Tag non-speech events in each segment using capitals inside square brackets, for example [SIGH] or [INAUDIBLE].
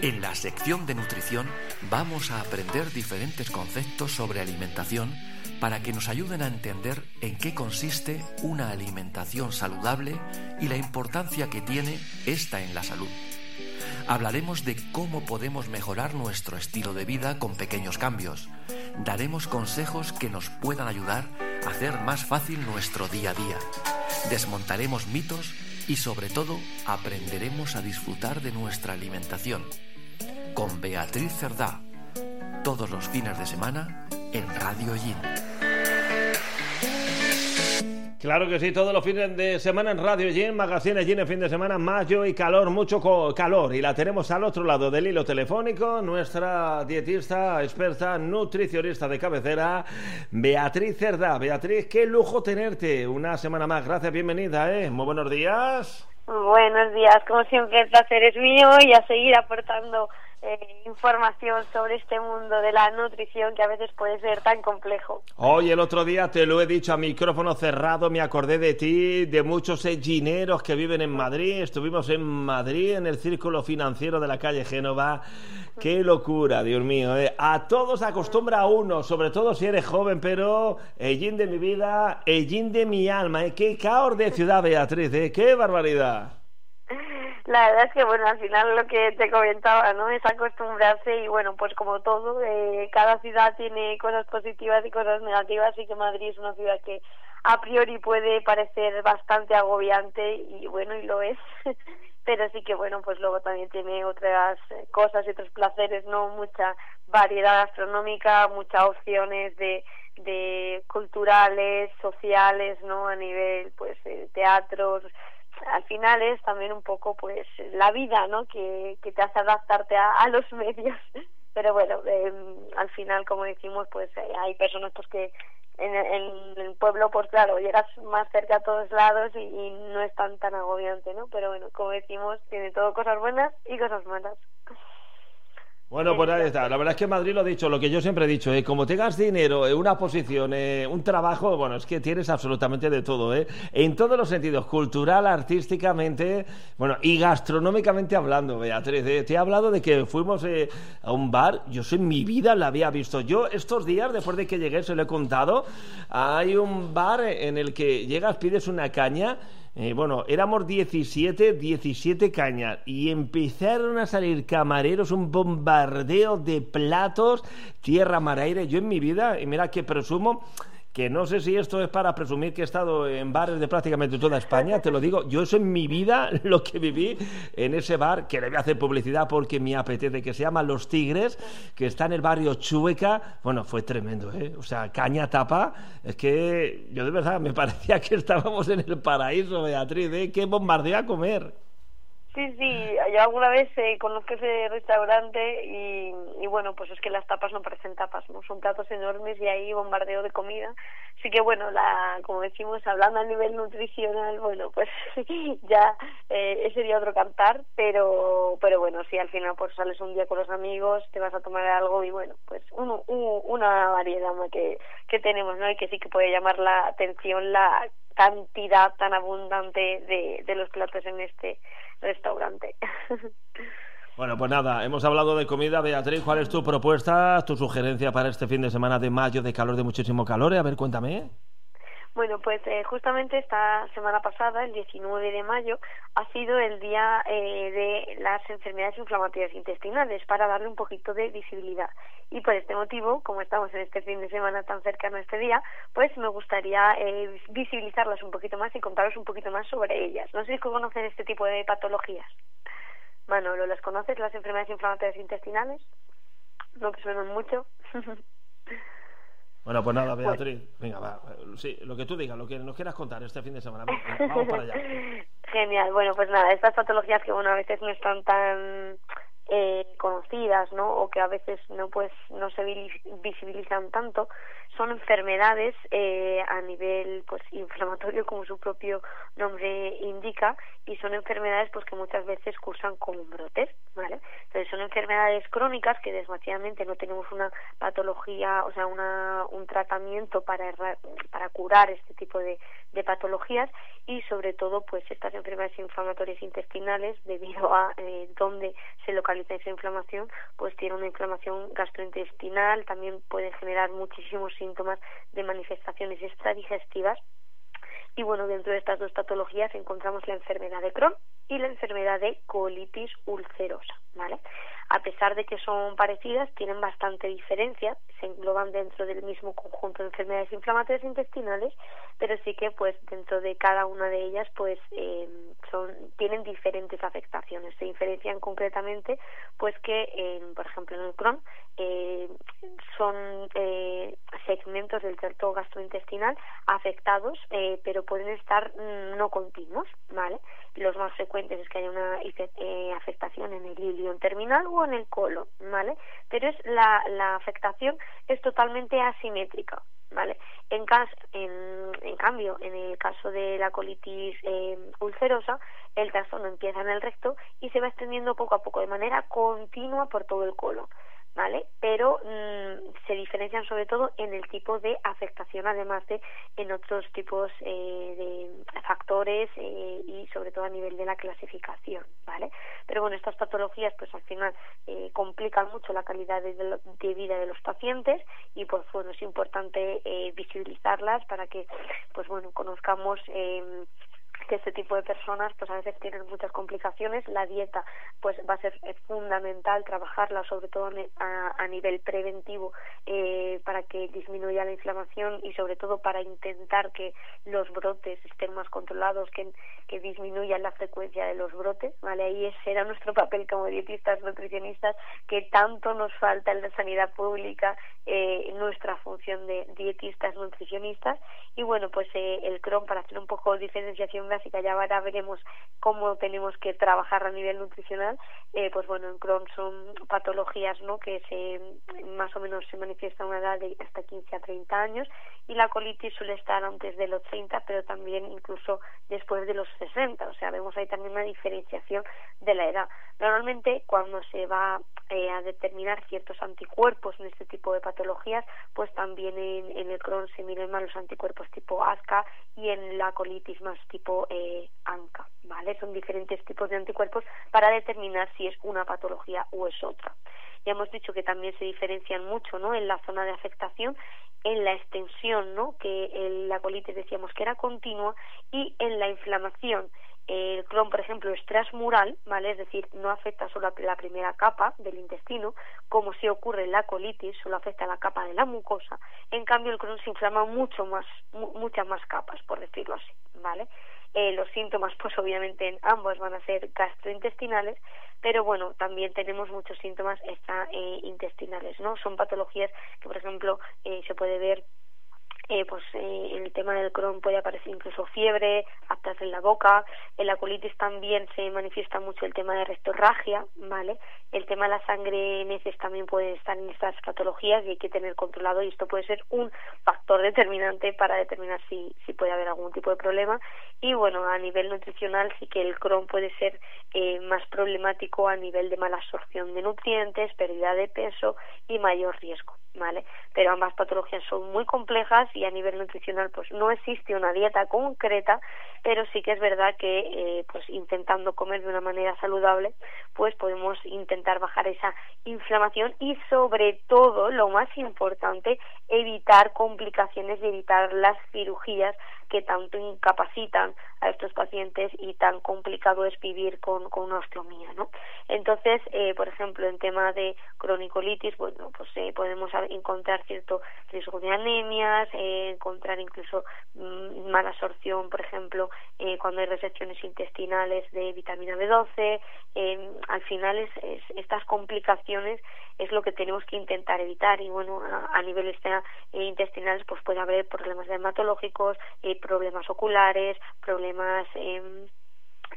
En la sección de nutrición vamos a aprender diferentes conceptos sobre alimentación para que nos ayuden a entender en qué consiste una alimentación saludable y la importancia que tiene esta en la salud. Hablaremos de cómo podemos mejorar nuestro estilo de vida con pequeños cambios. Daremos consejos que nos puedan ayudar a hacer más fácil nuestro día a día. Desmontaremos mitos y sobre todo aprenderemos a disfrutar de nuestra alimentación. Con Beatriz Cerdá, todos los fines de semana en Radio Yin. Claro que sí, todos los fines de semana en Radio Yin, Magazine Yin en fin de semana, mayo y calor, mucho calor. Y la tenemos al otro lado del hilo telefónico, nuestra dietista, experta, nutricionista de cabecera, Beatriz Cerda. Beatriz, qué lujo tenerte una semana más. Gracias, bienvenida, ¿eh? Muy buenos días. Buenos días, como siempre el placer es mío y a seguir aportando eh, información sobre este mundo de la nutrición que a veces puede ser tan complejo. Hoy el otro día te lo he dicho a micrófono cerrado, me acordé de ti, de muchos egineros que viven en Madrid. Estuvimos en Madrid en el círculo financiero de la calle Génova. Qué locura, Dios mío. ¿eh? A todos acostumbra uno, sobre todo si eres joven, pero Ellín de mi vida, Ellín de mi alma. ¿eh? Qué caos de ciudad, Beatriz, ¿eh? qué barbaridad. [LAUGHS] La verdad es que, bueno, al final lo que te comentaba, ¿no? Es acostumbrarse y, bueno, pues como todo, eh, cada ciudad tiene cosas positivas y cosas negativas, y que Madrid es una ciudad que a priori puede parecer bastante agobiante y, bueno, y lo es. [LAUGHS] Pero sí que, bueno, pues luego también tiene otras cosas y otros placeres, ¿no? Mucha variedad gastronómica, muchas opciones de de culturales, sociales, ¿no? A nivel, pues, eh, teatros, al final es también un poco pues la vida no que, que te hace adaptarte a, los [LAUGHS] medios. Pero bueno eh, al final como decimos pues eh, hay personas pues que en, en, el pueblo pues claro llegas más cerca a todos lados y, y no es tan tan agobiante no pero bueno como decimos tiene todo cosas buenas y cosas malas bueno, pues ahí está. La verdad es que Madrid lo ha dicho, lo que yo siempre he dicho, ¿eh? como tengas dinero, una posición, eh, un trabajo, bueno, es que tienes absolutamente de todo, ¿eh? En todos los sentidos, cultural, artísticamente, bueno, y gastronómicamente hablando, Beatriz. ¿eh? Te he hablado de que fuimos eh, a un bar, yo en mi vida la había visto. Yo estos días, después de que llegué, se lo he contado, hay un bar en el que llegas, pides una caña eh, bueno, éramos 17, 17 cañas y empezaron a salir camareros, un bombardeo de platos, tierra, mar, aire. Yo en mi vida, y mira que presumo que no sé si esto es para presumir que he estado en bares de prácticamente toda España, te lo digo, yo eso en mi vida [LAUGHS] lo que viví en ese bar, que le voy a hacer publicidad porque me apetece, que se llama Los Tigres, que está en el barrio Chueca, bueno, fue tremendo, ¿eh? O sea, caña tapa, es que yo de verdad me [LAUGHS] parecía que estábamos en el paraíso, Beatriz, ¿eh? Qué bombardeo a comer. Sí, sí, yo alguna vez eh, conozco ese restaurante y, y, bueno, pues es que las tapas no parecen tapas, ¿no? Son platos enormes y ahí bombardeo de comida. Así que bueno, la, como decimos, hablando a nivel nutricional, bueno, pues [LAUGHS] ya eh, sería otro cantar, pero, pero bueno, sí, al final pues sales un día con los amigos, te vas a tomar algo y bueno, pues un, una variedad que, que tenemos, ¿no? Y que sí que puede llamar la atención la cantidad tan abundante de, de los platos en este restaurante. Bueno, pues nada, hemos hablado de comida. Beatriz, ¿cuál es tu propuesta, tu sugerencia para este fin de semana de mayo de calor, de muchísimo calor? A ver, cuéntame. Bueno, pues eh, justamente esta semana pasada, el 19 de mayo, ha sido el día eh, de las enfermedades inflamatorias intestinales para darle un poquito de visibilidad. Y por este motivo, como estamos en este fin de semana tan cercano a este día, pues me gustaría eh, visibilizarlas un poquito más y contaros un poquito más sobre ellas. No sé si conocen este tipo de patologías. Manolo, ¿las conoces, las enfermedades inflamatorias intestinales? No que suenan mucho. [LAUGHS] Bueno, pues nada, Beatriz, venga, va. Sí, lo que tú digas, lo que nos quieras contar este fin de semana. vamos para allá. [LAUGHS] Genial, bueno, pues nada, estas patologías que bueno, a veces no están tan eh, conocidas, ¿no? O que a veces no pues no se visibilizan tanto, son enfermedades eh, a nivel pues inflamatorio como su propio nombre indica y son enfermedades pues que muchas veces cursan como brotes vale entonces son enfermedades crónicas que desgraciadamente no tenemos una patología o sea una un tratamiento para para curar este tipo de, patologías y sobre todo pues estas enfermedades inflamatorias intestinales debido a eh, dónde se localiza esa inflamación pues tiene una inflamación gastrointestinal también puede generar muchísimos de manifestaciones extradigestivas. Y bueno dentro de estas dos patologías encontramos la enfermedad de Crohn y la enfermedad de colitis ulcerosa vale a pesar de que son parecidas, tienen bastante diferencia, se engloban dentro del mismo conjunto de enfermedades inflamatorias intestinales, pero sí que pues dentro de cada una de ellas pues eh, son tienen diferentes afectaciones. Se diferencian concretamente pues que, por ejemplo, en el Crohn eh, son eh, segmentos del tracto gastrointestinal afectados, eh, pero pueden estar mm, no continuos, ¿vale? Los más frecuentes es que haya una afectación en el ilion terminal o en el colon, ¿vale? Pero es la, la afectación es totalmente asimétrica, ¿vale? En, en, en, cambio, en el caso de la colitis eh, ulcerosa, el trastorno empieza en el recto y se va extendiendo poco a poco de manera continua por todo el colon. ¿Vale? Pero mm, se diferencian sobre todo en el tipo de afectación, además de en otros tipos eh, de factores eh, y sobre todo a nivel de la clasificación, ¿vale? Pero bueno, estas patologías pues al final eh, complican mucho la calidad de, de, vida de los pacientes y pues bueno, es importante eh, visibilizarlas para que pues bueno, conozcamos eh, que este tipo de personas pues a veces tienen muchas complicaciones. La dieta pues va a ser eh, fundamental trabajarla sobre todo a, a nivel preventivo eh, para que disminuya la inflamación y sobre todo para intentar que los brotes estén más controlados que, que disminuyan la frecuencia de los brotes vale ahí será nuestro papel como dietistas nutricionistas que tanto nos falta en la sanidad pública eh, nuestra función de dietistas nutricionistas. Y bueno pues eh, el Crohn para hacer un poco diferenciación básica, ya ahora veremos cómo tenemos que trabajar a nivel nutricional, eh, pues bueno, en Crohn son patologías ¿no? que se más o menos se manifiesta a una edad de hasta 15 a 30 años y la colitis suele estar antes de los 30, pero también incluso después de los 60, o sea, vemos ahí también una diferenciación de la edad. Normalmente cuando se va eh, a determinar ciertos anticuerpos en este tipo de patologías, pues también en, en el Crohn se miran más los anticuerpos tipo ASCA y en la colitis más tipo eh, ANCA, ¿vale? Son diferentes tipos de anticuerpos para determinar si es una patología o es otra. Ya hemos dicho que también se diferencian mucho, ¿no? En la zona de afectación, en la extensión, ¿no? Que la colitis decíamos que era continua y en la inflamación el Crohn, por ejemplo, es transmural, ¿vale? Es decir, no afecta solo a la primera capa del intestino, como si ocurre en la colitis, solo afecta a la capa de la mucosa. En cambio, el Crohn se inflama mucho más, muchas más capas, por decirlo así, ¿vale? Eh, los síntomas, pues obviamente en ambos van a ser gastrointestinales, pero bueno, también tenemos muchos síntomas eh, intestinales, ¿no? Son patologías que, por ejemplo, eh, se puede ver eh, pues eh, el tema del Crohn puede aparecer incluso fiebre, aptas en la boca, en la colitis también se manifiesta mucho el tema de rectorragia, ¿vale? El tema de la sangre en heces también puede estar en estas patologías y hay que tener controlado y esto puede ser un factor determinante para determinar si, si puede haber algún tipo de problema y bueno, a nivel nutricional sí que el Crohn puede ser eh, más problemático a nivel de mala absorción de nutrientes, pérdida de peso y mayor riesgo. ¿vale? Pero ambas patologías son muy complejas y a nivel nutricional pues no existe una dieta concreta, pero sí que es verdad que eh, pues intentando comer de una manera saludable pues podemos intentar bajar esa inflamación y sobre todo lo más importante evitar complicaciones y evitar las cirugías que tanto incapacitan a estos pacientes y tan complicado es vivir con, con una osteomía, ¿no? Entonces, eh, por ejemplo, en tema de cronicolitis, bueno, pues eh, podemos encontrar cierto riesgo de anemias, eh, encontrar incluso mm, mala absorción, por ejemplo, eh, cuando hay resecciones intestinales de vitamina B12. Eh, al final, es, es, estas complicaciones es lo que tenemos que intentar evitar y bueno, a, a nivel este, intestinales pues puede haber problemas dermatológicos, problemas oculares, problemas eh,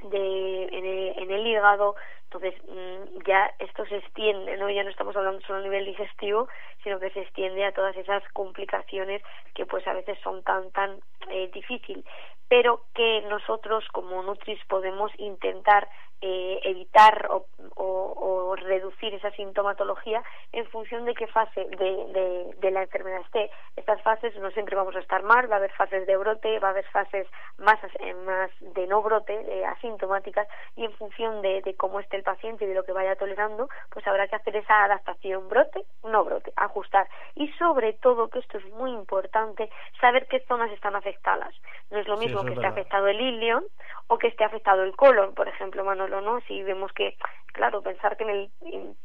de, en, el, en el hígado, Entonces, mm, ya esto se extiende, ¿no? Ya no estamos hablando solo a nivel digestivo, sino que se extiende a todas esas complicaciones que pues a veces son tan, tan eh, difícil pero que nosotros como Nutris podemos intentar eh, evitar o, reducir esa sintomatología en función de qué fase de, de, la enfermedad esté. Estas fases no siempre vamos a estar mal, va a haber fases de brote, va a haber fases más, eh, más de no brote, eh, asintomáticas, y en función de, de cómo esté el paciente y de lo que vaya tolerando, pues habrá que hacer esa adaptación brote, no brote, ajustar. Y sobre todo, que esto es muy importante, saber qué zonas están afectadas. No es lo mismo que esté afectado el ilion o que esté afectado el colon, por ejemplo, Manolo, ¿no? Si vemos que, claro, pensar que en el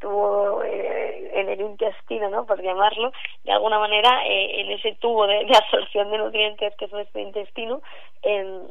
tubo, eh, en el intestino, ¿no? Por llamarlo, de alguna manera, eh, en ese tubo de, absorción de nutrientes que es nuestro intestino, em,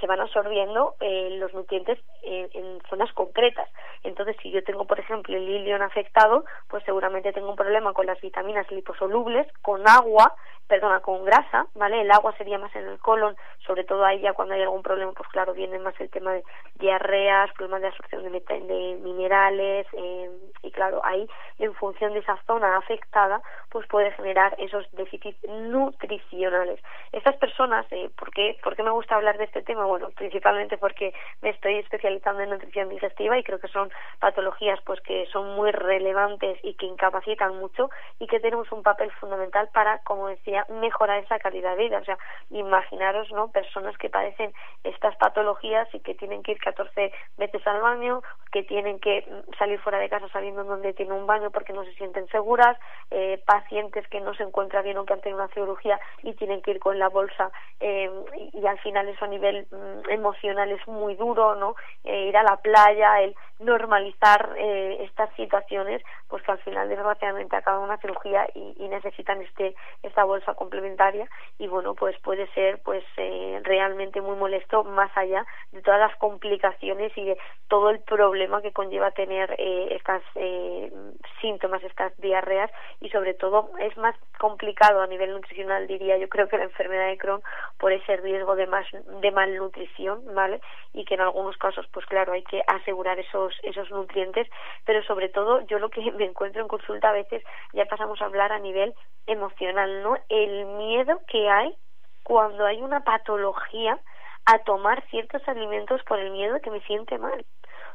se van absorbiendo eh, los nutrientes en, en, zonas concretas. Entonces, si yo tengo, por ejemplo, el ilion afectado, pues seguramente tengo un problema con las vitaminas liposolubles, con agua, perdona, con grasa, ¿vale? El agua sería más en el colon, sobre todo ahí ya cuando hay algún problema, pues claro, viene más el tema de diarreas, problemas de absorción de, de minerales, eh, y claro, ahí en función de esa zona afectada, pues puede generar esos déficits nutricionales. Estas personas, eh, ¿por, qué, ¿por qué me gusta hablar de este tema? Bueno, principalmente porque me estoy especializando en nutrición digestiva y creo que son patologías pues que son muy relevantes y que incapacitan mucho y que tenemos un papel fundamental para, como decía, mejorar esa calidad de vida. O sea, imaginaros, ¿no? Personas que padecen estas patologías y que tienen que ir 14 veces al baño, que tienen que salir fuera de casa sabiendo dónde tiene un baño porque no se sienten seguras, eh, pacientes que no se encuentran bien o que han tenido una cirugía y tienen que ir con la bolsa eh, y, al final eso a nivel mm, emocional es muy duro, ¿no? Eh, ir a la playa, el normalizar eh, estas situaciones, pues que al final desgraciadamente acaban una cirugía y, y necesitan este esta bolsa complementaria. Y bueno pues puede ser pues eh, realmente muy molesto más allá de todas las complicaciones y de todo el problema que conlleva tener eh, estas eh, síntomas estas diarreas. Y sobre todo es más complicado a nivel nutricional diría yo. Creo que la enfermedad de Crohn por ese riesgo de más de malnutrición vale y que en algunos casos pues claro hay que asegurar esos esos nutrientes pero sobre todo yo lo que [LAUGHS] me encuentro en consulta a veces ya pasamos a hablar a nivel emocional no el miedo que hay cuando hay una patología a tomar ciertos alimentos por el miedo que me siente mal.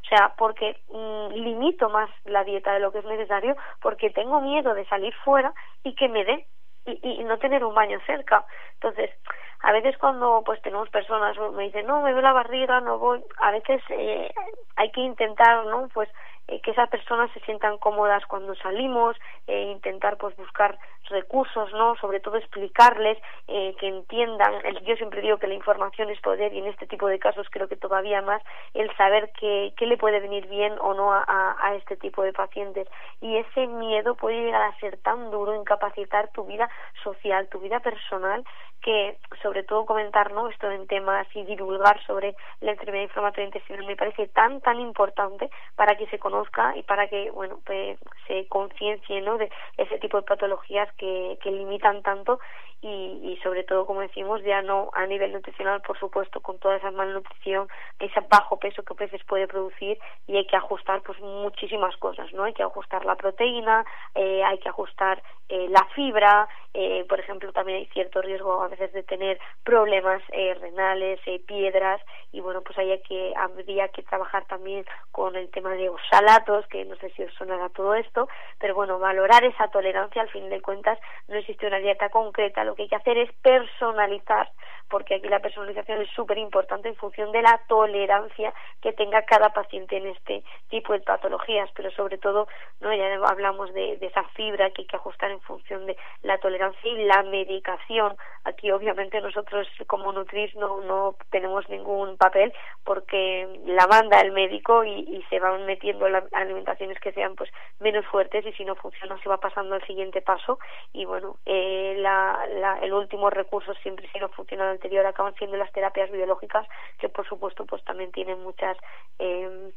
O sea, porque mm, limito más la dieta de lo que es necesario, porque tengo miedo de salir fuera y que me dé y, y no tener un baño cerca. Entonces, a veces cuando pues tenemos personas me dicen no me veo la barriga no voy a veces eh, hay que intentar no pues eh, que esas personas se sientan cómodas cuando salimos, eh, intentar pues buscar recursos, ¿no? Sobre todo explicarles, eh, que entiendan, yo siempre digo que la información es poder y en este tipo de casos creo que todavía más el saber qué, qué le puede venir bien o no a, a este tipo de pacientes y ese miedo puede llegar a ser tan duro, incapacitar tu vida social, tu vida personal, que sobre todo comentar ¿no? esto en temas y divulgar sobre la enfermedad inflamatoria intestinal me parece tan tan importante para que se conozca y para que bueno pues, se conciencie ¿no? de ese tipo de patologías que, que limitan tanto y, sobre todo como decimos ya no a nivel nutricional por supuesto con toda esa malnutrición ese bajo peso que a veces puede producir y hay que ajustar pues muchísimas cosas no hay que ajustar la proteína eh, hay que ajustar eh, la fibra eh, por ejemplo también hay cierto riesgo a veces de tener problemas eh, renales eh, piedras y bueno pues hay que habría que trabajar también con el tema de oxalatos que no sé si os sonará todo esto pero bueno valorar esa tolerancia al fin de cuentas no existe una dieta concreta. Lo que hay que hacer es personalizar porque aquí la personalización es súper importante en función de la tolerancia que tenga cada paciente en este tipo de patologías, pero sobre todo, no ya hablamos de, esa fibra que hay que ajustar en función de la tolerancia y la medicación. Aquí obviamente nosotros como Nutris no, no tenemos ningún papel porque la manda el médico y, y se van metiendo las alimentaciones que sean pues menos fuertes y si no funciona se va pasando al siguiente paso y bueno, eh, la, la, el último recurso siempre si no funciona anterior acaban siendo las terapias biológicas que por supuesto pues también tienen muchas eh,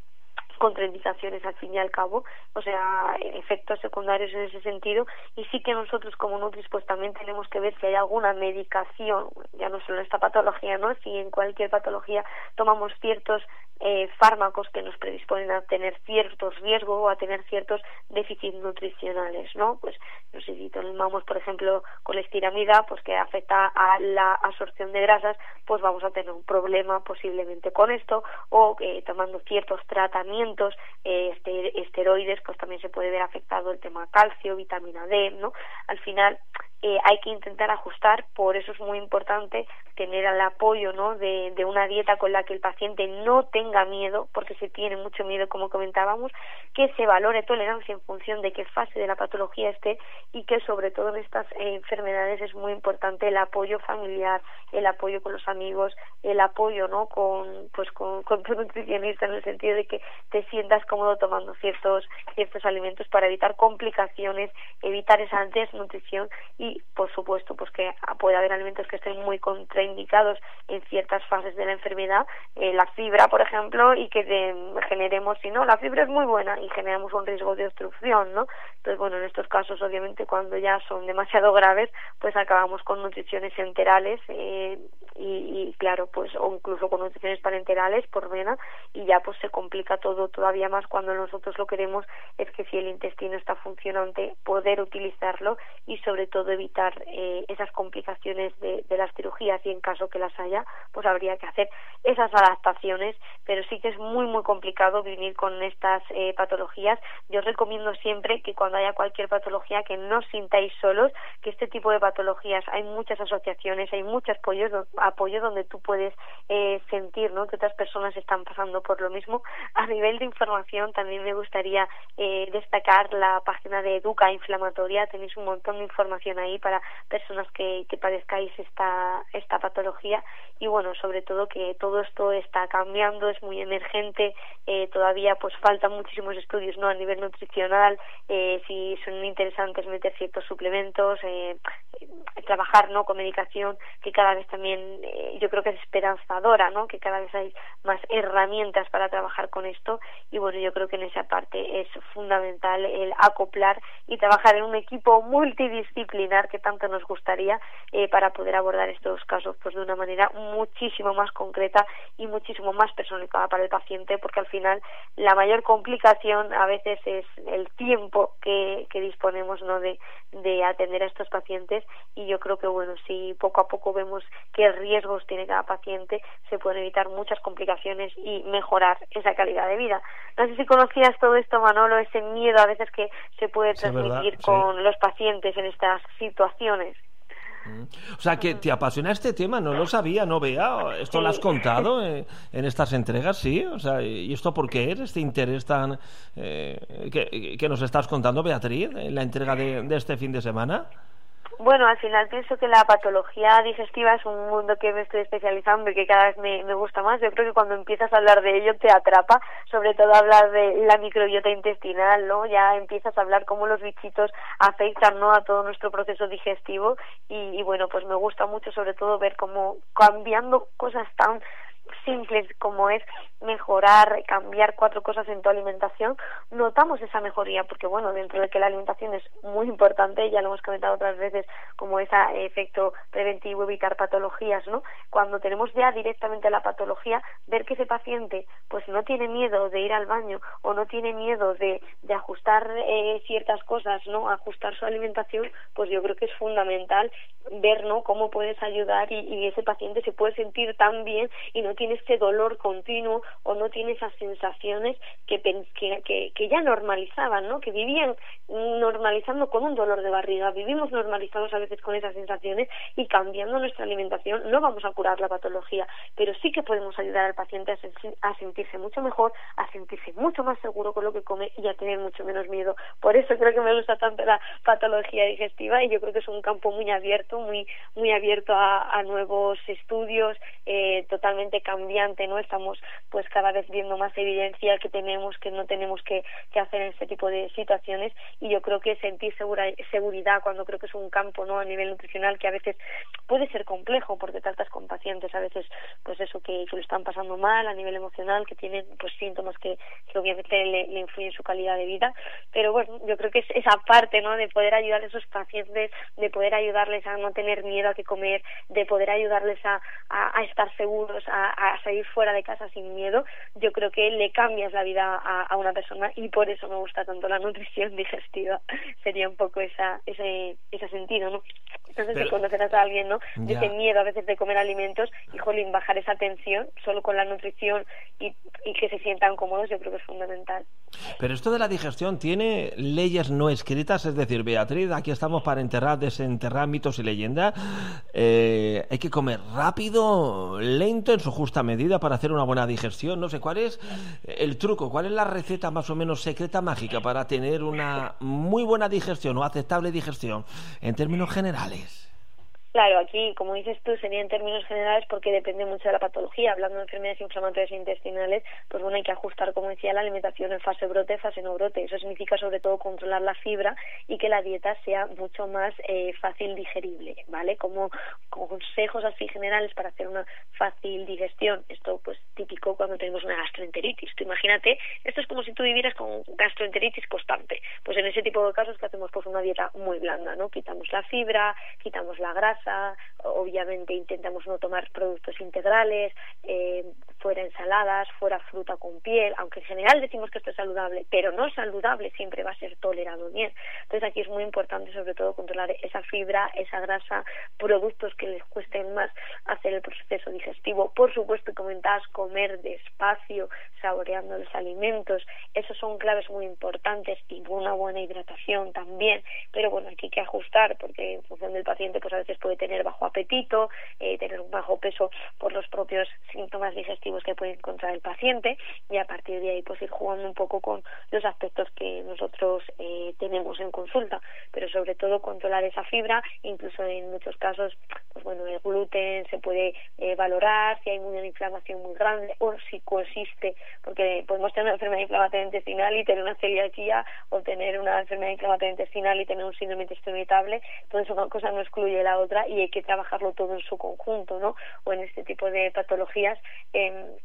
contraindicaciones al fin y al cabo, o sea, efectos secundarios en ese sentido, y sí que nosotros como Nutris pues también tenemos que ver si hay alguna medicación, ya no solo en esta patología, ¿no? Si en cualquier patología tomamos ciertos eh, fármacos que nos predisponen a tener ciertos riesgos o a tener ciertos déficits nutricionales, ¿no? Pues no sé si tomamos, por ejemplo, colestiramida, pues que afecta a la absorción de grasas, pues vamos a tener un problema posiblemente con esto, o eh, tomando ciertos tratamientos eh, este, esteroides, pues también se puede ver afectado el tema calcio, vitamina D, ¿no? Al final eh, hay que intentar ajustar, por eso es muy importante tener el apoyo ¿no? de, de, una dieta con la que el paciente no tenga miedo, porque se tiene mucho miedo, como comentábamos, que se valore tolerancia en función de qué fase de la patología esté y que sobre todo en estas eh, enfermedades es muy importante el apoyo familiar, el apoyo con los amigos, el apoyo ¿no? con, pues, con, [LAUGHS] con tu nutricionista en el sentido de que te sientas cómodo tomando ciertos, ciertos alimentos para evitar complicaciones, evitar esa desnutrición y por supuesto pues que puede haber alimentos que estén muy contraindicados en ciertas fases de la enfermedad eh, la fibra por ejemplo y que generemos si no la fibra es muy buena y generamos un riesgo de obstrucción no entonces bueno en estos casos obviamente cuando ya son demasiado [LAUGHS] graves pues acabamos con nutriciones enterales eh, y, y, claro pues o incluso con nutriciones parenterales por vena y ya pues se complica todo todavía más cuando nosotros lo queremos es que si el intestino está funcionante poder utilizarlo y sobre todo evitar eh, esas complicaciones de, las cirugías y en caso que las haya pues habría que hacer esas adaptaciones pero sí que es muy muy complicado vivir con estas eh, patologías yo os recomiendo siempre que cuando haya cualquier patología que no os sintáis solos que este tipo de patologías hay muchas asociaciones hay muchos apoyos apoyo donde tú puedes eh, sentir ¿no? que otras personas están pasando por lo mismo a de información también me gustaría eh, destacar la página de Educa Inflamatoria. Tenéis un montón de información ahí para personas que, que padezcáis esta, esta patología. Y bueno, sobre todo que todo esto está cambiando, es muy emergente, eh, todavía pues faltan muchísimos estudios no a nivel nutricional, eh, si son interesantes meter ciertos suplementos, eh, trabajar no con medicación que cada vez también eh, yo creo que es esperanzadora, ¿no? que cada vez hay más herramientas para trabajar con esto y bueno, yo creo que en esa parte es fundamental el acoplar y trabajar en un equipo multidisciplinar que tanto nos gustaría eh, para poder abordar estos casos pues de una manera muchísimo más concreta y muchísimo más personalizada para el paciente porque al final la mayor complicación a veces es el tiempo que, disponemos no de atender a estos pacientes. Y yo creo que bueno si poco a poco vemos qué riesgos tiene cada paciente se pueden evitar muchas complicaciones y mejorar esa calidad de vida no sé si conocías todo esto Manolo ese miedo a veces que se puede transmitir con los pacientes en estas situaciones Mm. O sea, que te apasiona este tema, no lo sabía, no vea. ¿Esto lo has contado [LAUGHS] en, estas entregas? Sí. O sea, ¿y esto por qué es este interés tan. Eh, que, que, nos estás contando, Beatriz, en la entrega de, de este fin de semana? Bueno, al final pienso que la patología digestiva es un mundo que me estoy especializando y que cada vez me, me, gusta más. Yo creo que cuando empiezas a hablar de ello te atrapa, sobre todo hablar de la microbiota intestinal, ¿no? Ya empiezas a hablar cómo los bichitos afectan, ¿no? A todo nuestro proceso digestivo y, y bueno, pues me gusta mucho sobre todo ver cómo cambiando cosas tan simples como es mejorar, cambiar cuatro cosas en tu alimentación, notamos esa mejoría, porque bueno, dentro de que la alimentación es muy importante, ya lo hemos comentado otras veces, como ese efecto preventivo, evitar patologías, ¿no? Cuando tenemos ya directamente la patología, ver que ese paciente pues no tiene miedo de ir al baño o no tiene miedo de, de ajustar eh, ciertas cosas, ¿no? Ajustar su alimentación, pues yo creo que es fundamental ver, ¿no? Cómo puedes ayudar y, y ese paciente se puede sentir tan bien y no tiene este dolor continuo o no tiene esas sensaciones que, que, que, ya normalizaban, ¿no? Que vivían normalizando con un dolor de barriga. Vivimos normalizados a veces con esas sensaciones y cambiando nuestra alimentación no vamos a curar la patología, pero sí que podemos ayudar al paciente a, a sentirse mucho mejor, a sentirse mucho más seguro con lo que come y a tener mucho menos miedo. Por eso creo que me gusta tanto la patología digestiva y yo creo que es un campo muy abierto, muy muy abierto a, a nuevos estudios, eh, totalmente cambiante, ¿no? Estamos pues cada vez viendo más evidencia que tenemos, que no tenemos que, que hacer en este tipo de situaciones y yo creo que sentir segura, seguridad cuando creo que es un campo, ¿no? A nivel nutricional que a veces puede ser complejo porque tratas con pacientes a veces pues eso que, lo están pasando mal a nivel emocional, que tienen pues síntomas que, obviamente le, influyen en su calidad de vida, pero bueno, yo creo que es esa parte, ¿no? De poder ayudar a esos pacientes, de poder ayudarles a no tener miedo a que comer, de poder ayudarles a, a, estar seguros, a, a, salir fuera de casa sin miedo, yo creo que le cambias la vida a, a, una persona y por eso me gusta tanto la nutrición [LAUGHS] digestiva. Sería un poco esa, ese, ese sentido, ¿no? Entonces, si conocerás a alguien, ¿no? De ese miedo a veces de comer alimentos y, jolín, bajar esa tensión solo con la nutrición y, y que se sientan cómodos, yo creo que es fundamental. Pero esto de la digestión tiene leyes no escritas, es decir, Beatriz, aquí estamos para enterrar, desenterrar mitos y leyendas. Eh, hay que comer rápido, lento, en su justa medida para hacer una buena digestión. No sé, ¿cuál es el truco? ¿Cuál es la receta más o menos secreta mágica para tener una muy buena digestión o aceptable digestión en términos generales? Claro, aquí, como dices tú, sería en términos generales porque depende mucho de la patología. Hablando de enfermedades inflamatorias intestinales, pues bueno, hay que ajustar, como decía, la alimentación en fase brote, fase no brote. Eso significa sobre todo controlar la fibra y que la dieta sea mucho más eh, fácil digerible, ¿vale? Como, consejos así generales para hacer una fácil digestión. Esto, pues, típico cuando tenemos una gastroenteritis. Tú imagínate, esto es como si tú vivieras con gastroenteritis constante. Pues en ese tipo de casos que hacemos pues una dieta muy blanda, ¿no? Quitamos la fibra, quitamos la grasa, uh, obviamente intentamos no tomar productos integrales, eh, fuera ensaladas, fuera fruta con piel, aunque en general decimos que esto es saludable, pero no saludable siempre va a ser tolerado bien. Entonces aquí es muy importante sobre todo controlar esa fibra, esa grasa, productos que les cuesten más hacer el proceso digestivo. Por supuesto, comentabas comer despacio, saboreando los alimentos, esos son claves muy importantes y una buena hidratación también, pero bueno, aquí hay que ajustar porque en función del paciente pues a veces puede tener bajo eh, tener un bajo peso por los propios síntomas digestivos que puede encontrar el paciente y a partir de ahí pues ir jugando un poco con los aspectos que nosotros eh, tenemos en consulta, pero sobre todo controlar esa fibra, incluso en muchos casos, pues bueno, el gluten se puede eh, valorar si hay una inflamación muy grande o si consiste, porque podemos tener una enfermedad inflamatoria intestinal y tener una celiaquía o tener una enfermedad inflamatoria intestinal y tener un síndrome intestinal irritable, entonces una cosa no excluye la otra y hay que trabajarlo todo en su conjunto, ¿no? O en este tipo de patologías eh,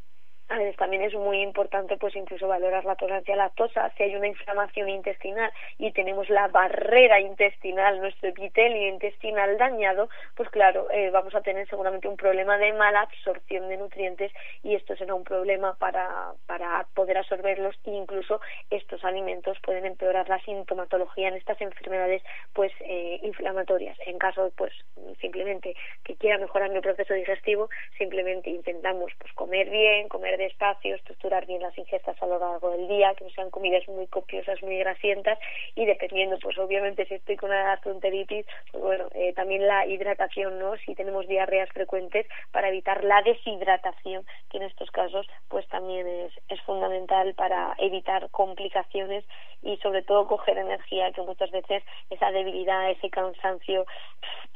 también es muy importante pues incluso valorar la tolerancia a la lactosa. Si hay una inflamación intestinal y tenemos la barrera intestinal nuestro epitelio intestinal dañado pues claro eh, vamos a tener seguramente un problema de mala absorción de nutrientes y esto será un problema para para poder absorberlos. E incluso estos alimentos pueden empeorar la sintomatología en estas enfermedades pues eh, inflamatorias. En caso pues simplemente que quiera mejorar mi proceso digestivo simplemente intentamos pues comer bien comer despacio, estructurar bien las ingestas a lo largo del día, que no sean comidas muy copiosas, muy grasientas y dependiendo, pues obviamente si estoy con una gastroenteritis, pues bueno, eh, también la hidratación, ¿no? Si tenemos diarreas frecuentes para evitar la deshidratación, que en estos casos pues también es, es fundamental para evitar complicaciones y sobre todo coger energía, que muchas veces esa debilidad, ese cansancio,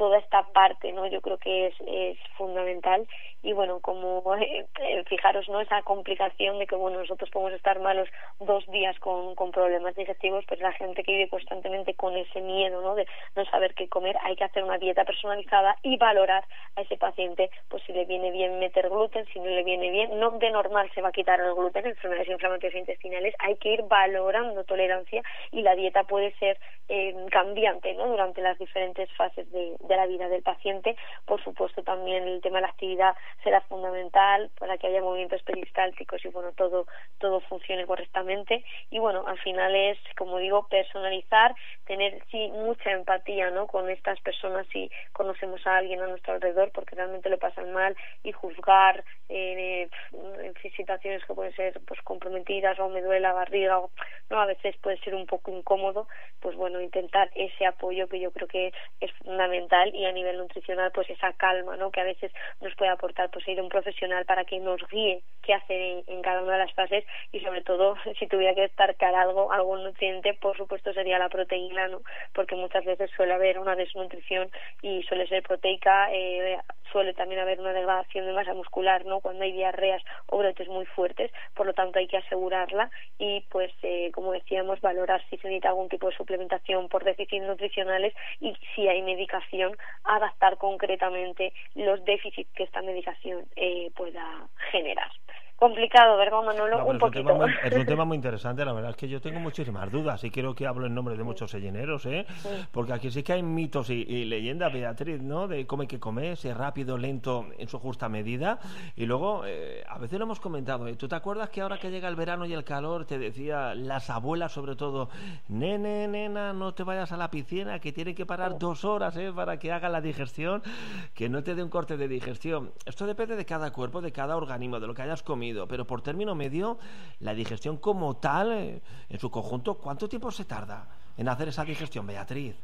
toda esta parte, ¿no? Yo creo que es, es fundamental y bueno, como eh, fijaros, ¿no? Esa complicación de que, bueno, nosotros podemos estar malos dos días con, con problemas digestivos, pues la gente que vive constantemente con ese miedo, ¿no? De no saber qué comer, hay que hacer una dieta personalizada y valorar a ese paciente, pues si le viene bien meter gluten, si no le viene bien, no de normal se va a quitar el gluten, enfermedades inflamatorias intestinales, hay que ir valorando tolerancia y la dieta puede ser eh, cambiante, ¿no? Durante las diferentes fases de la vida del paciente, por supuesto también el tema de la actividad será fundamental para que haya movimientos peristálticos y bueno todo todo funcione correctamente. Y bueno al final es como digo personalizar tener sí mucha empatía no con estas personas si conocemos a alguien a nuestro alrededor porque realmente lo pasan mal y juzgar eh, en situaciones que pueden ser pues comprometidas o me duele la barriga o no a veces puede ser un poco incómodo pues bueno intentar ese apoyo que yo creo que es fundamental y a nivel nutricional pues esa calma no que a veces nos puede aportar pues ir un profesional para que nos guíe qué hacer en, cada una de las fases y sobre todo [LAUGHS] si tuviera que destacar algo algún nutriente por supuesto sería la proteína no porque muchas veces suele haber una desnutrición y suele ser proteica eh, suele también haber una degradación de masa muscular no cuando hay diarreas o brotes muy fuertes por lo tanto hay que asegurarla y pues eh, como decíamos valorar si se necesita algún tipo de suplementación por déficits nutricionales y si hay medicación adaptar concretamente los déficits que esta medicación eh, pueda generar complicado, ¿verdad, Manolo? un poquito. Es un, tema muy, es un, tema muy, [LAUGHS] interesante, la verdad es que yo tengo muchísimas dudas y creo que hablo en nombre de muchos selleneros, ¿eh? Porque aquí sí que hay mitos y, leyendas, Beatriz, ¿no? De hay que comer, si rápido, lento, en su justa medida. Y luego, eh, a veces lo hemos comentado, ¿eh? ¿tú te acuerdas que ahora que llega el verano y el calor, te decía las abuelas sobre todo, nene, nena, no te vayas a la piscina, que tiene que parar dos horas, ¿eh? Para que haga la digestión, que no te dé un corte de digestión. Esto depende de cada cuerpo, de cada organismo, de lo que hayas comido pero por término medio, la digestión como tal, eh, en su conjunto, ¿cuánto tiempo se tarda en hacer esa digestión, Beatriz?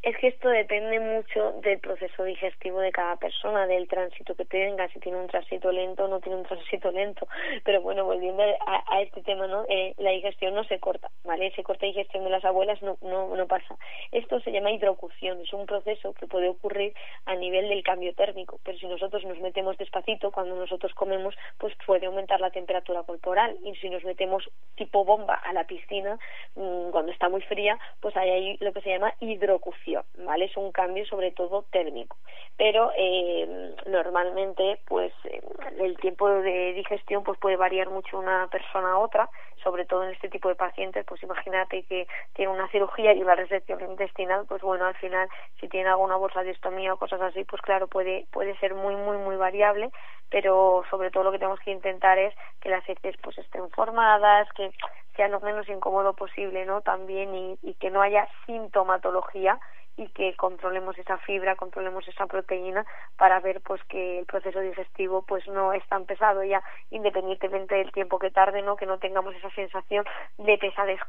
Es que esto depende mucho del proceso digestivo de cada persona, del tránsito que tenga, si tiene un tránsito lento o no tiene un tránsito lento. Pero bueno, volviendo a, este tema, ¿no? Eh, la digestión no se corta, ¿vale? Se corta digestión de las abuelas, no, no, no pasa. Esto se llama hidrocución, es un proceso que puede ocurrir a nivel del cambio térmico, pero si nosotros nos metemos despacito, cuando nosotros comemos, pues puede aumentar la temperatura corporal. Y si nos metemos tipo bomba a la piscina, mmm, cuando está muy fría, pues hay ahí lo que se llama hidrocución ¿vale? Es un cambio sobre todo térmico. Pero eh, normalmente, pues, eh, el tiempo de digestión pues puede variar mucho una persona a otra, sobre todo en este tipo de pacientes, pues imagínate que tiene una cirugía y una resección intestinal, pues bueno, al final, si tiene alguna bolsa de estomía o cosas así, pues claro, puede, puede ser muy, muy, muy variable, pero sobre todo lo que tenemos que intentar es que las heces pues estén formadas, que sea lo menos incómodo posible, ¿no? También y, y que no haya sintomatología y que controlemos esa fibra, controlemos esa proteína para ver pues que el proceso digestivo pues no es tan pesado ya independientemente del tiempo que tarde, ¿no? Que no tengamos esa sensación de pesadez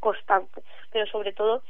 constante, pero sobre todo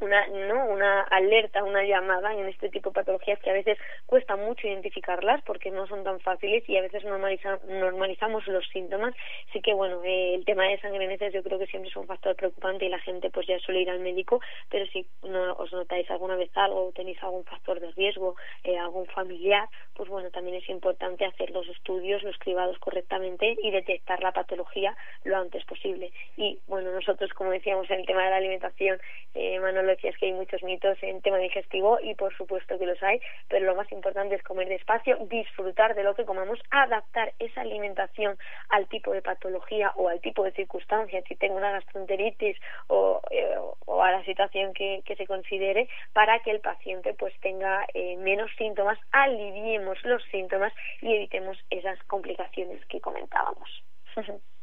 una no una alerta una llamada en este tipo de patologías que a veces cuesta mucho identificarlas porque no son tan fáciles y a veces normalizamos los síntomas. Sí que bueno eh, el tema de sangre en heces yo creo que siempre es un factor preocupante y la gente pues ya suele ir al médico pero si no os notáis alguna vez algo o tenéis algún factor de riesgo eh, algún familiar pues bueno también es importante hacer los estudios los cribados correctamente y detectar la patología lo antes posible. Y bueno nosotros como decíamos en el tema de la alimentación eh, Manolo decías que hay muchos mitos en tema digestivo y por supuesto que los hay, pero lo más importante es comer despacio, disfrutar de lo que comamos, adaptar esa alimentación al tipo de patología o al tipo de circunstancia, si tengo una gastroenteritis o, eh, a la situación que, que, se considere, para que el paciente pues tenga eh, menos síntomas, aliviemos los síntomas y evitemos esas complicaciones que comentábamos. [LAUGHS]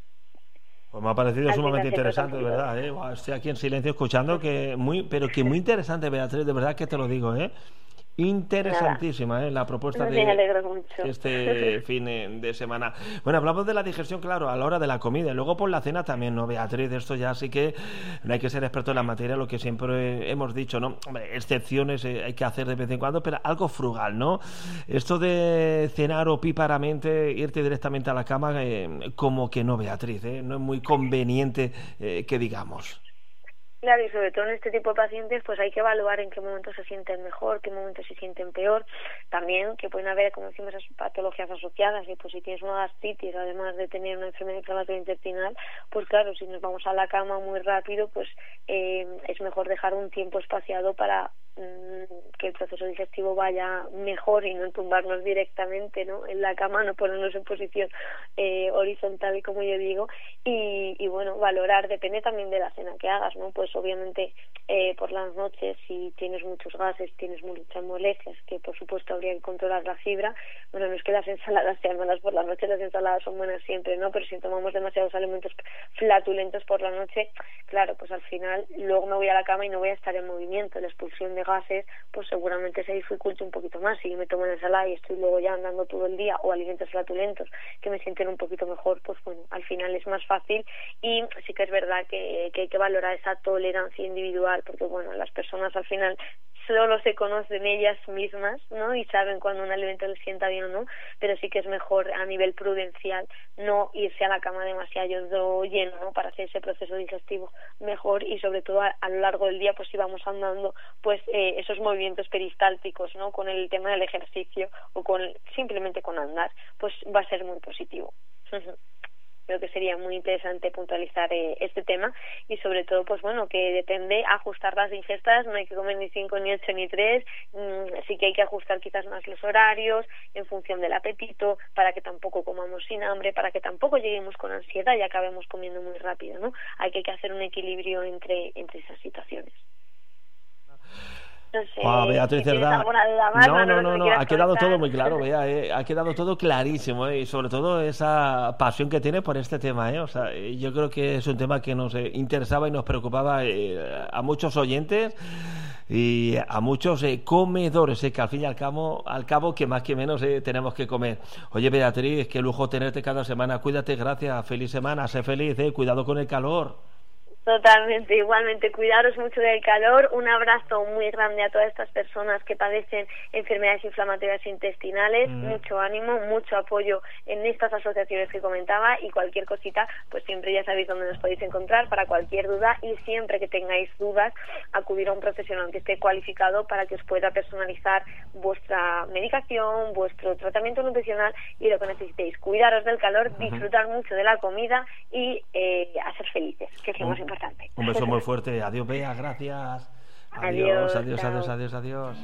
Pues me ha parecido sumamente interesante, de verdad. ¿eh? Estoy aquí en silencio escuchando, que muy, pero que muy interesante, Beatriz, de verdad que te lo digo. ¿eh? Interesantísima ¿eh? la propuesta de este [LAUGHS] fin de semana. Bueno, hablamos de la digestión, claro, a la hora de la comida. Y luego por la cena también, ¿no, Beatriz? Esto ya sí que no hay que ser experto en la materia, lo que siempre hemos dicho, ¿no? excepciones eh, hay que hacer de vez en cuando, pero algo frugal, ¿no? Esto de cenar opíparamente, irte directamente a la cama, eh, como que no, Beatriz, ¿eh? No es muy conveniente que digamos. Claro, y sobre todo en este tipo de pacientes, pues hay que evaluar en qué momentos se sienten mejor, qué momentos se sienten peor. También que pueden haber, como decimos, patologías asociadas. Y pues si tienes una gastritis, además de tener una enfermedad inflamatoria intestinal, pues claro, si nos vamos a la cama muy rápido, pues eh, es mejor dejar un tiempo espaciado para que el proceso digestivo vaya mejor y no tumbarnos directamente ¿no? en la cama, no ponernos en posición eh, horizontal, como yo digo, y, y, bueno, valorar, depende también de la cena que hagas, ¿no? Pues obviamente eh, por las noches, si tienes muchos gases, tienes muchas molestias, que por supuesto habría que controlar la fibra, bueno, no es que las ensaladas sean malas por la noche, las ensaladas son buenas siempre, ¿no? Pero si tomamos demasiados alimentos flatulentos por la noche, claro, pues al final luego me voy a la cama y no voy a estar en movimiento, la expulsión de gases, pues seguramente se dificulte un poquito más. Si yo me tomo la ensalada y estoy luego ya andando todo el día o alimentos flatulentos que me sienten un poquito mejor, pues bueno, al final es más fácil y sí que es verdad que, que hay que valorar esa tolerancia individual porque bueno, las personas al final solo se conocen ellas mismas, ¿no? Y saben cuando un alimento les sienta bien o no, pero sí que es mejor a nivel prudencial no irse a la cama demasiado lleno, ¿no? Para hacer ese proceso digestivo mejor y sobre todo a, lo largo del día, pues si vamos andando, pues eh, esos movimientos peristálticos, ¿no? Con el tema del ejercicio o con simplemente con andar, pues va a ser muy positivo. Creo que sería muy interesante puntualizar eh, este tema. Y sobre todo pues bueno que depende ajustar las ingestas no hay que comer ni cinco ni ocho ni tres mm, sí que hay que ajustar quizás más los horarios en función del apetito para que tampoco comamos sin hambre para que tampoco lleguemos con ansiedad y acabemos comiendo muy rápido no hay que hacer un equilibrio entre entre esas situaciones no Beatriz Cerdá. No, no, no, no, ha quedado todo muy claro, eh, ha quedado todo clarísimo eh, y sobre todo esa pasión que tiene por este tema. Eh, o sea, yo creo que es un tema que nos interesaba y nos preocupaba a muchos oyentes y a muchos comedores, que al fin y al cabo, al cabo que más que menos tenemos que comer. Oye, Beatriz, qué lujo tenerte cada semana. Cuídate, gracias, feliz semana, sé feliz, cuidado con el calor. Totalmente, igualmente, cuidaros mucho del calor. Un abrazo muy grande a todas estas personas que padecen enfermedades inflamatorias intestinales. Mm. Mucho ánimo, mucho apoyo en estas asociaciones que comentaba y cualquier cosita, pues siempre ya sabéis dónde nos podéis encontrar para cualquier duda y siempre que tengáis dudas, acudir a un profesional que esté cualificado para que os pueda personalizar vuestra medicación, vuestro tratamiento nutricional y lo que necesitéis. Cuidaros del calor, disfrutar mucho de la comida y eh, a ser felices, que es lo más importante. Un beso muy fuerte. Adiós, Bea, gracias. Adiós, adiós, adiós, adiós, adiós.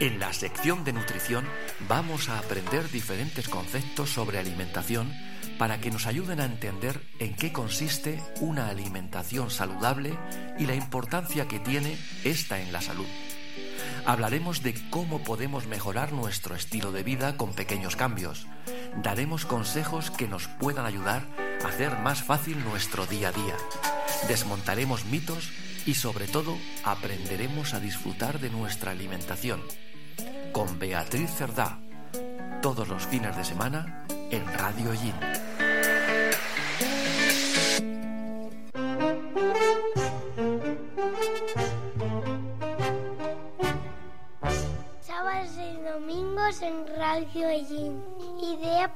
En la sección de nutrición vamos a aprender diferentes conceptos sobre alimentación para que nos ayuden a entender en qué consiste una alimentación saludable y la importancia que tiene esta en la salud. Hablaremos de cómo podemos mejorar nuestro estilo de vida con pequeños cambios. Daremos consejos que nos puedan ayudar a hacer más fácil nuestro día a día. Desmontaremos mitos y sobre todo aprenderemos a disfrutar de nuestra alimentación. Con Beatriz Cerdá, todos los fines de semana en Radio Yin. en Radio Ellín.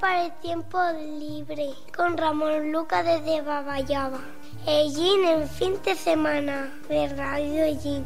Para el tiempo libre. Con Ramón Luca desde Babayaba. Ellín en fin de semana de Radio Ellín.